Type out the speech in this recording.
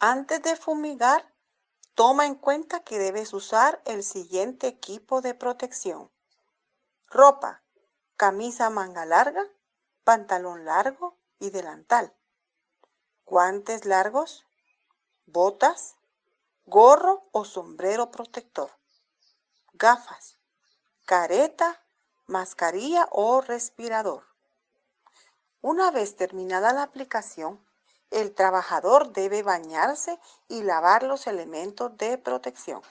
Antes de fumigar, toma en cuenta que debes usar el siguiente equipo de protección. Ropa, camisa manga larga, pantalón largo y delantal. Guantes largos, botas, gorro o sombrero protector. Gafas, careta, mascarilla o respirador. Una vez terminada la aplicación, el trabajador debe bañarse y lavar los elementos de protección.